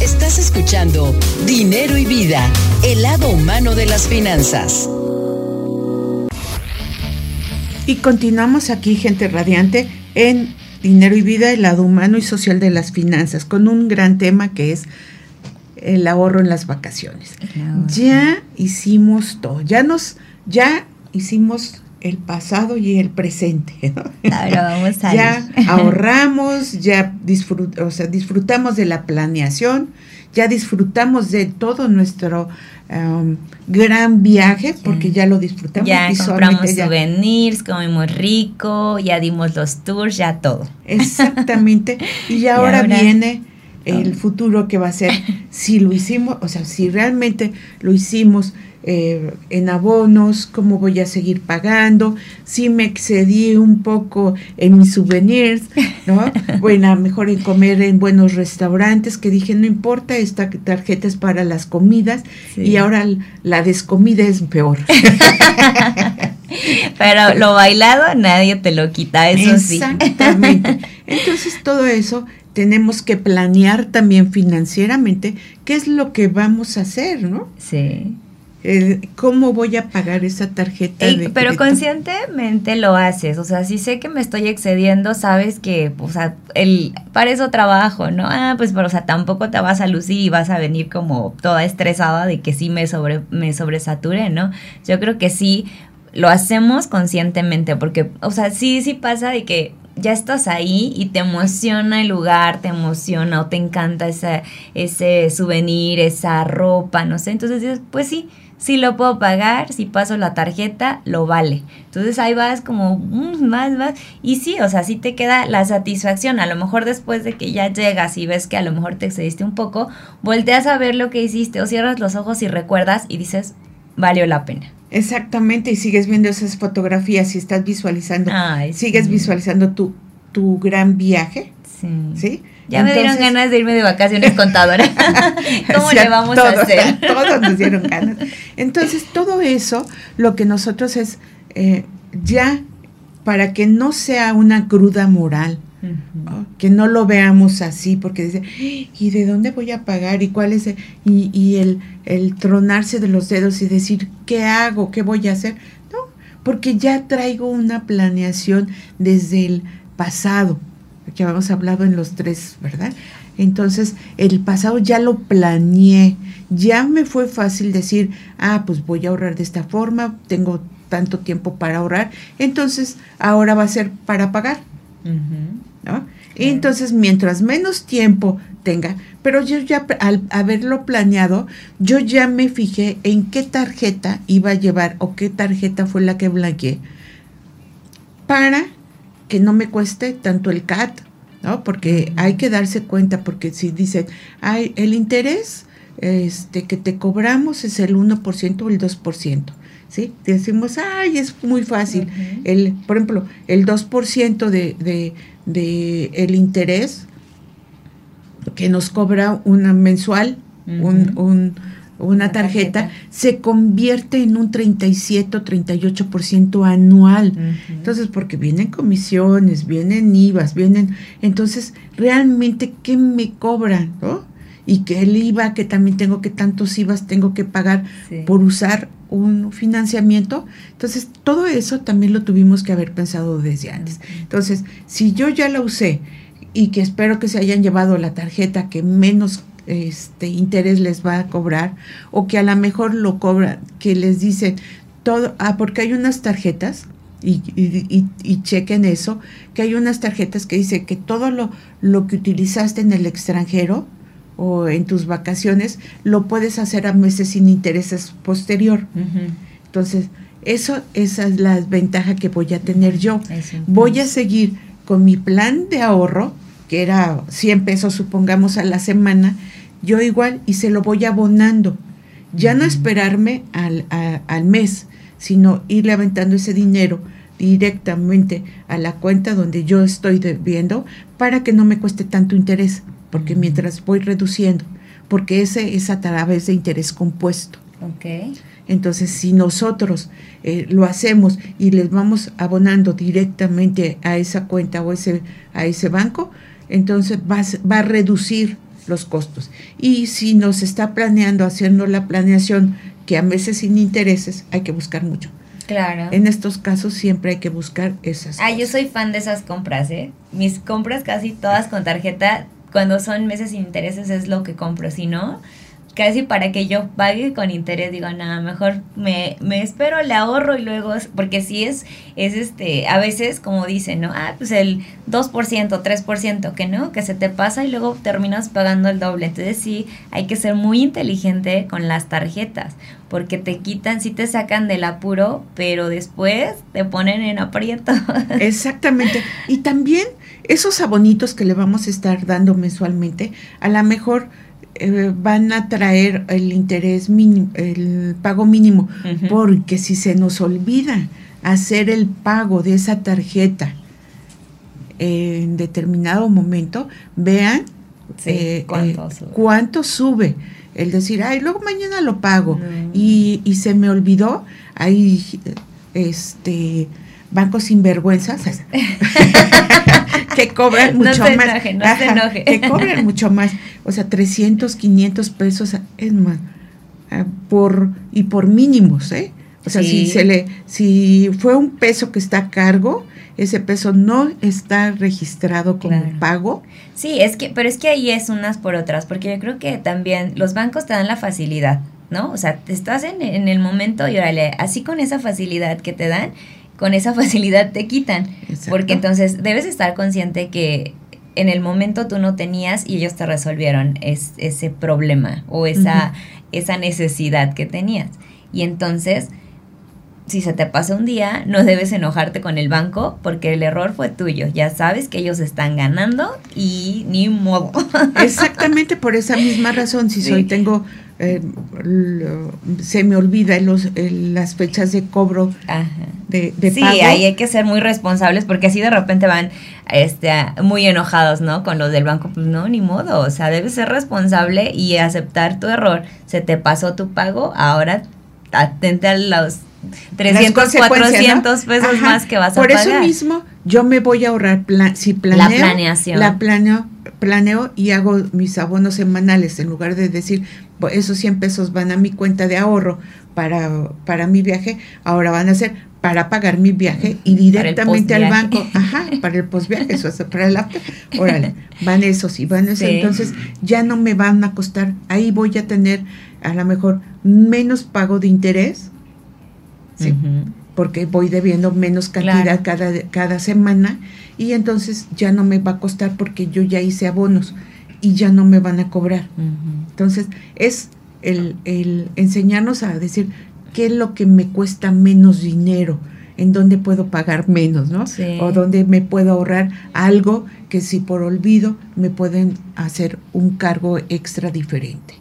Estás escuchando Dinero y Vida, el lado humano de las finanzas. Y continuamos aquí, gente radiante, en Dinero y Vida, el lado humano y social de las finanzas, con un gran tema que es el ahorro en las vacaciones. Ya hicimos todo, ya nos, ya hicimos el pasado y el presente. vamos a ya ahorramos, ya o sea, disfrutamos de la planeación, ya disfrutamos de todo nuestro um, gran viaje, porque ya lo disfrutamos. Ya compramos souvenirs, comimos rico, ya dimos los tours, ya todo. Exactamente. Y ahora, viene el futuro que va a ser, si lo hicimos, o sea, si realmente lo hicimos eh, en abonos, cómo voy a seguir pagando, si me excedí un poco en mis souvenirs, ¿no? bueno, mejor en comer en buenos restaurantes, que dije, no importa, esta tarjeta es para las comidas y ahora la descomida es peor. Pero lo bailado nadie te lo quita, eso sí. Exactamente. Entonces todo eso tenemos que planear también financieramente qué es lo que vamos a hacer, ¿no? Sí cómo voy a pagar esa tarjeta. pero conscientemente lo haces, o sea, si sé que me estoy excediendo, sabes que, o sea, el, para eso trabajo, ¿no? Ah, pues, pero, o sea, tampoco te vas a lucir y vas a venir como toda estresada de que sí me, sobre, me sobresature, ¿no? Yo creo que sí lo hacemos conscientemente, porque, o sea, sí, sí pasa de que ya estás ahí y te emociona el lugar, te emociona o te encanta ese, ese souvenir, esa ropa, no sé, entonces dices, pues sí, si lo puedo pagar, si paso la tarjeta, lo vale. Entonces ahí vas como mm, más, más. Y sí, o sea, sí te queda la satisfacción. A lo mejor después de que ya llegas y ves que a lo mejor te excediste un poco, volteas a ver lo que hiciste o cierras los ojos y recuerdas y dices, valió la pena. Exactamente, y sigues viendo esas fotografías y estás visualizando, sigues visualizando tu, tu gran viaje. Sí. ¿Sí? Ya me dieron ganas de irme de vacaciones contadora. ¿Cómo le vamos a hacer? todos nos dieron ganas. Entonces, todo eso, lo que nosotros es eh, ya para que no sea una cruda moral, que no lo veamos así, porque dice, ¿y de dónde voy a pagar? ¿Y cuál es? y, y el, el tronarse de los dedos y decir, ¿qué hago? ¿Qué voy a hacer? No, porque ya traigo una planeación desde el pasado que habíamos hablado en los tres, ¿verdad? Entonces, el pasado ya lo planeé, ya me fue fácil decir, ah, pues voy a ahorrar de esta forma, tengo tanto tiempo para ahorrar, entonces ahora va a ser para pagar. ¿no? Y entonces, mientras menos tiempo tenga, pero yo ya al haberlo planeado, yo ya me fijé en qué tarjeta iba a llevar o qué tarjeta fue la que blanqueé para que no me cueste tanto el CAT, ¿no? Porque hay que darse cuenta, porque si dicen, hay el interés este, que te cobramos es el 1% o el 2%. ¿Sí? Decimos, ay, es muy fácil. el, por ejemplo, el 2% de, de, de, el interés que nos cobra una mensual, un, una tarjeta, se convierte en un 37 o 38% anual. Entonces, porque vienen comisiones, vienen IVAs, vienen... Entonces, realmente, ¿qué me cobran? ¿no? y que el IVA, que también tengo que tantos IVAs tengo que pagar por usar un financiamiento. Entonces, todo eso también lo tuvimos que haber pensado desde antes. Entonces, si yo ya la usé y que espero que se hayan llevado la tarjeta que menos este interés les va a cobrar o que a lo mejor lo cobran, que les dicen todo, ah, porque hay unas tarjetas y, y, chequen eso, que hay unas tarjetas que dice que todo lo, lo que utilizaste en el extranjero o en tus vacaciones lo puedes hacer a meses sin intereses posterior. Entonces, eso, esa es la ventaja que voy a tener yo. Voy a seguir con mi plan de ahorro, que era 100 pesos, supongamos, a la semana, yo igual y se lo voy abonando. Ya no esperarme al, al mes, sino irle aventando ese dinero directamente a la cuenta donde yo estoy debiendo para que no me cueste tanto interés, porque mientras voy reduciendo, porque ese es a través de interés compuesto. Okay. Entonces, si nosotros eh, lo hacemos y les vamos abonando directamente a esa cuenta o ese, a ese banco, entonces va, va a reducir los costos. Y si nos está planeando, haciendo la planeación que a veces sin intereses, hay que buscar mucho. Claro. En estos casos siempre hay que buscar esas. Ah, yo soy fan de esas compras, ¿eh? Mis compras casi todas con tarjeta, cuando son meses sin intereses es lo que compro, si no, casi para que yo pague con interés, digo, nada, mejor me, me espero, le ahorro y luego, porque si es, es este, a veces como dicen, ¿no? Ah, pues el 2%, 3%, que no, que se te pasa y luego terminas pagando el doble. Entonces sí, hay que ser muy inteligente con las tarjetas, porque te quitan, sí te sacan del apuro, pero después te ponen en aprieto. Exactamente. Y también esos abonitos que le vamos a estar dando mensualmente, a lo mejor eh, van a traer el interés mínimo, el pago mínimo, porque si se nos olvida hacer el pago de esa tarjeta en determinado momento, vean eh, ¿cuánto, eh, sube? cuánto, sube? El decir, ay, luego mañana lo pago y, y se me olvidó, hay este bancos sinvergüenzas que cobran mucho no más. Enoje, no se enoje. Que cobran mucho más. O sea, 300, 500 pesos es más. Ah, por, y por mínimos, ¿eh? O sea, si se le, si fue un peso que está a cargo, ese peso no está registrado como pago. Sí, es que, pero es que ahí es unas por otras, porque yo creo que también los bancos te dan la facilidad, ¿no? O sea, te estás en, en el momento y órale, así con esa facilidad que te dan, con esa facilidad te quitan. Porque entonces debes estar consciente que en el momento tú no tenías y ellos te resolvieron ese problema o esa, esa necesidad que tenías. Y entonces, si se te pasa un día, no debes enojarte con el banco porque el error fue tuyo. Ya sabes que ellos están ganando y ni modo. Exactamente por esa misma razón. Si soy, tengo eh, se me olvida los, las fechas de cobro de, de sí, ahí hay que ser muy responsables porque así de repente van este, muy enojados, ¿no? Con los del banco, pues no, ni modo, o sea, debes ser responsable y aceptar tu error. Se te pasó tu pago, ahora atente a los 300, 400 pesos más que vas a pagar. Por eso mismo, yo me voy a ahorrar, si planeo, la planeación. La planeo, planeo y hago mis abonos semanales en lugar de decir, esos 100 pesos van a mi cuenta de ahorro para, para mi viaje, ahora van a ser para pagar mi viaje y directamente al banco, ajá, para el postviaje, eso es para el after, órale, van esos y van esos, entonces ya no me van a costar, ahí voy a tener a lo mejor menos pago de interés, ¿sí? porque voy debiendo menos cantidad cada, cada semana y entonces ya no me va a costar porque yo ya hice abonos y ya no me van a cobrar. Entonces, es el, el, enseñarnos a decir qué es lo que me cuesta menos dinero, en dónde puedo pagar menos, ¿no? O dónde me puedo ahorrar algo que si por olvido me pueden hacer un cargo extra diferente.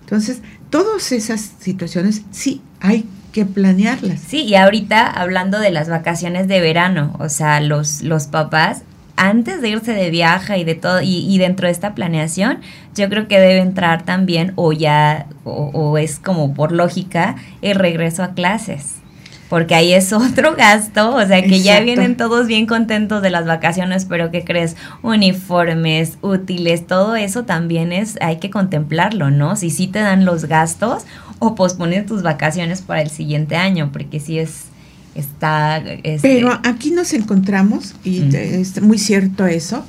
Entonces, todas esas situaciones sí hay que planearlas. Sí, y ahorita hablando de las vacaciones de verano, o sea, los, los papás antes de irse de viaje y de todo, y, dentro de esta planeación, yo creo que debe entrar también, o ya, o, es como por lógica, el regreso a clases. porque ahí es otro gasto, o sea que ya vienen todos bien contentos de las vacaciones, pero ¿qué crees? Uniformes, útiles, todo eso también es, hay que contemplarlo, ¿no? Si sí te dan los gastos o posponer tus vacaciones para el siguiente año, porque sí es, está... Este pero aquí nos encontramos, y es muy cierto eso,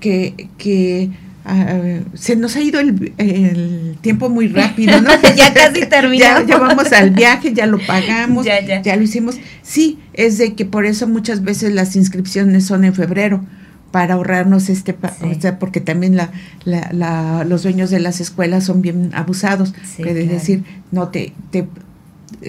que, que se nos ha ido el, tiempo muy rápido, ¿no? ya casi terminamos. Ya, vamos al viaje, ya lo pagamos, ya, lo hicimos. Sí, es de que por eso muchas veces las inscripciones son en febrero para ahorrarnos este, o sea, porque también la, la, los dueños de las escuelas son bien abusados, es decir, no te, te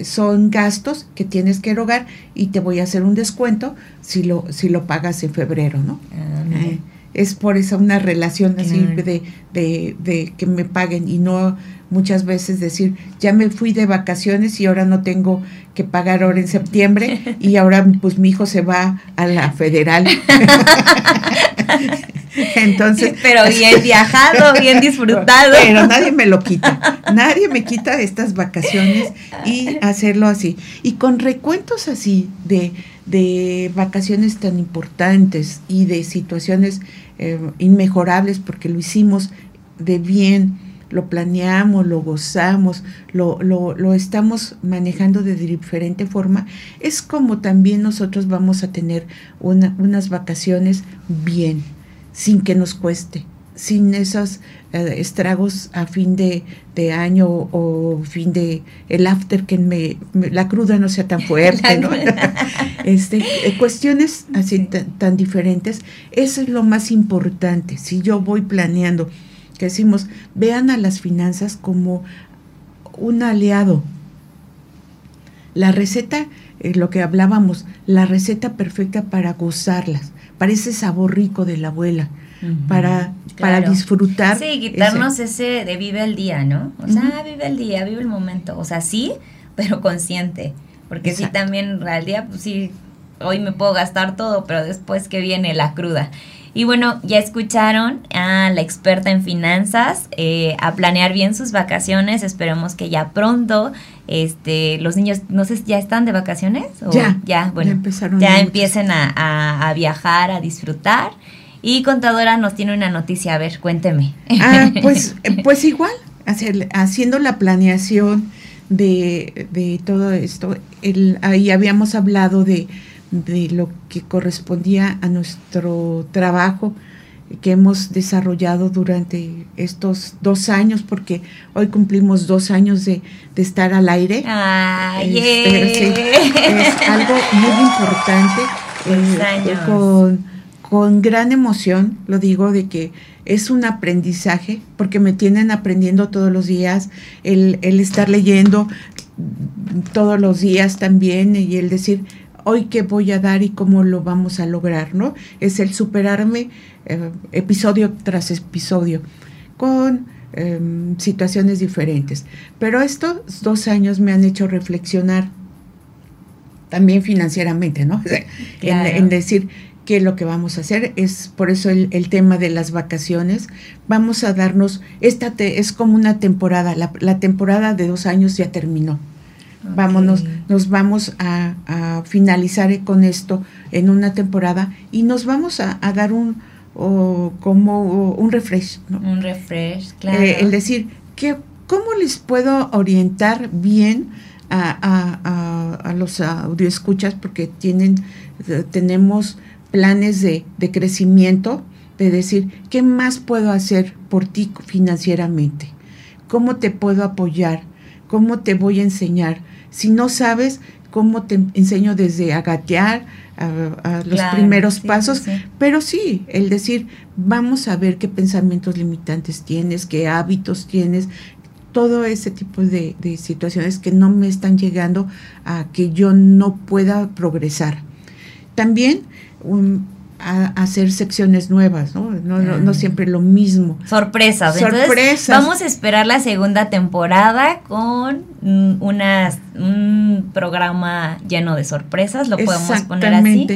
son gastos que tienes que erogar y te voy a hacer un descuento si lo si lo pagas en febrero, ¿no? Ah, eh, es por eso una relación así de, de, de, que me paguen y no muchas veces decir, ya me fui de vacaciones y ahora no tengo que pagar ahora en septiembre y ahora pues mi hijo se va a la federal. Entonces, pero bien viajado, bien disfrutado. Pero nadie me lo quita. Nadie me quita estas vacaciones y hacerlo así. Y con recuentos así de, de vacaciones tan importantes y de situaciones eh, inmejorables porque lo hicimos de bien, lo planeamos, lo gozamos, lo, lo, lo, estamos manejando de diferente forma, es como también nosotros vamos a tener una, unas vacaciones bien, sin que nos cueste, sin esos eh, estragos a fin de, año o fin de el after que me, la cruda no sea tan fuerte, ¿no? este, eh, cuestiones así tan, diferentes, eso es lo más importante. Si yo voy planeando, que decimos, vean a las finanzas como un aliado. La receta, eh, lo que hablábamos, la receta perfecta para gozarlas, para ese sabor rico de la abuela para, para disfrutar. Sí, quitarnos ese, de vive el día, ¿no? O sea, vive el día, vive el momento. O sea, sí, pero consciente. Porque sí también al día, pues sí, hoy me puedo gastar todo, pero después que viene la cruda. Y bueno, ya escucharon a la experta en finanzas, eh, a planear bien sus vacaciones. Esperemos que ya pronto este, los niños, no sé, ¿ya están de vacaciones? ya, ya, bueno, ya, empezaron ya empiecen a, a, a viajar, a disfrutar. Y contadora nos tiene una noticia, a ver, cuénteme. Ah, pues, pues igual, hacer, haciendo la planeación de, de todo esto, el, ahí habíamos hablado de, de lo que correspondía a nuestro trabajo que hemos desarrollado durante estos dos años, porque hoy cumplimos dos años de, de estar al aire. Este, es algo muy importante. Eh, con con gran emoción, lo digo, de que es un aprendizaje, porque me tienen aprendiendo todos los días, el, estar leyendo todos los días también y el decir, hoy qué voy a dar y cómo lo vamos a lograr, ¿no? Es el superarme eh, episodio tras episodio con em, situaciones diferentes. Pero estos dos años me han hecho reflexionar también financieramente, ¿no? en decir, que lo que vamos a hacer es por eso el, tema de las vacaciones. Vamos a darnos, esta es como una temporada, la, temporada de dos años ya terminó. Vámonos, nos vamos a, finalizar con esto en una temporada y nos vamos a, dar un como un refresh. Un refresh, claro. Eh, el decir, que, ¿cómo les puedo orientar bien a, a, a los audioescuchas? Porque tienen, tenemos planes de, de crecimiento, de decir, ¿qué más puedo hacer por ti financieramente? ¿Cómo te puedo apoyar? ¿Cómo te voy a enseñar? Si no sabes, ¿cómo te enseño desde agatear a, los primeros pasos? Pero sí, el decir, vamos a ver qué pensamientos limitantes tienes, qué hábitos tienes, todo ese tipo de, de situaciones que no me están llegando a que yo no pueda progresar. También a, hacer secciones nuevas, ¿no? No, no, siempre lo mismo. Sorpresas. Sorpresas. vamos a esperar la segunda temporada con un programa lleno de sorpresas, lo podemos poner así.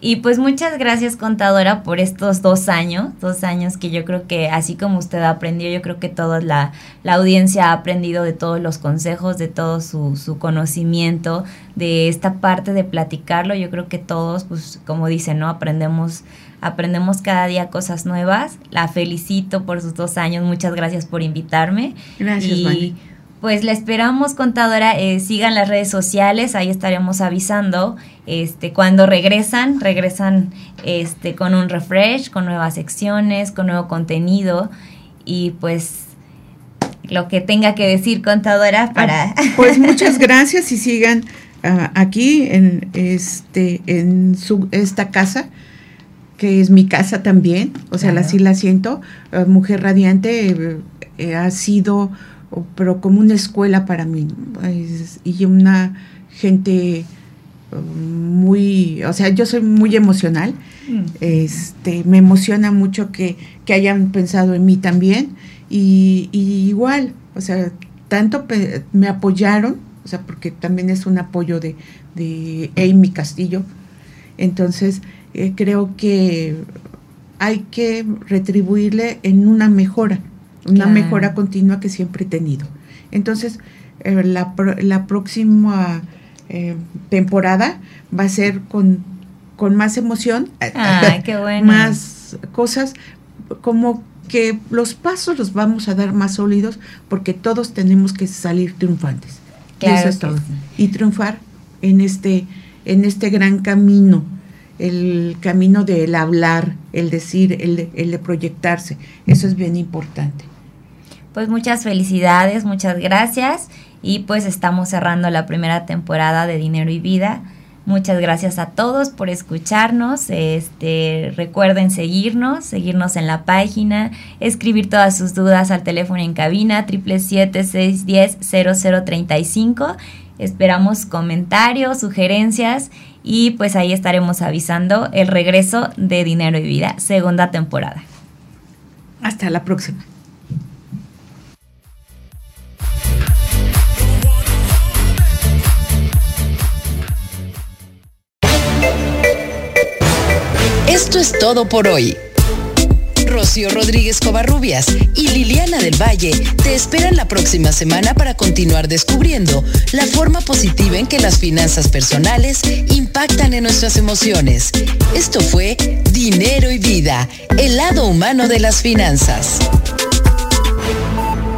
Y pues muchas gracias contadora por estos dos años, dos años que yo creo que así como usted aprendió, yo creo que toda la, la audiencia ha aprendido de todos los consejos, de todo su, su, conocimiento, de esta parte de platicarlo. Yo creo que todos, pues como dicen, ¿no? Aprendemos, aprendemos cada día cosas nuevas. La felicito por sus dos años, muchas gracias por invitarme. Gracias, y, pues la esperamos, contadora. Eh, sigan las redes sociales, ahí estaremos avisando. Este, cuando regresan, regresan este, con un refresh, con nuevas secciones, con nuevo contenido. Y pues lo que tenga que decir, contadora, ah, para. pues muchas gracias y sigan uh, aquí en este, en su esta casa que es mi casa también, o sea, claro. sí la siento, uh, Mujer Radiante eh, ha sido pero como una escuela para mí y una gente um, muy, o sea, yo soy muy emocional, mm. este, me emociona mucho que, que, hayan pensado en mí también. Y, y igual, o sea, tanto me apoyaron, o sea, porque también es un apoyo de, de Amy Castillo, entonces eh, creo que hay que retribuirle en una mejora una mejora continua que siempre he tenido. Entonces, eh, la, la, próxima eh, temporada va a ser con, con más emoción, qué bueno. más cosas, como que los pasos los vamos a dar más sólidos porque todos tenemos que salir triunfantes. Claro eso es todo. Sí. Y triunfar en este, en este gran camino el camino del hablar, el decir, el de, el de proyectarse. Eso es bien importante pues muchas felicidades, muchas gracias y pues estamos cerrando la primera temporada de Dinero y Vida. Muchas gracias a todos por escucharnos. Este, recuerden seguirnos, seguirnos en la página, escribir todas sus dudas al teléfono en cabina 777-610-0035. Esperamos comentarios, sugerencias y pues ahí estaremos avisando el regreso de Dinero y Vida, segunda temporada. Hasta la próxima. Esto es todo por hoy. Rocío Rodríguez Covarrubias y Liliana del Valle te esperan la próxima semana para continuar descubriendo la forma positiva en que las finanzas personales impactan en nuestras emociones. Esto fue Dinero y Vida, el lado humano de las finanzas.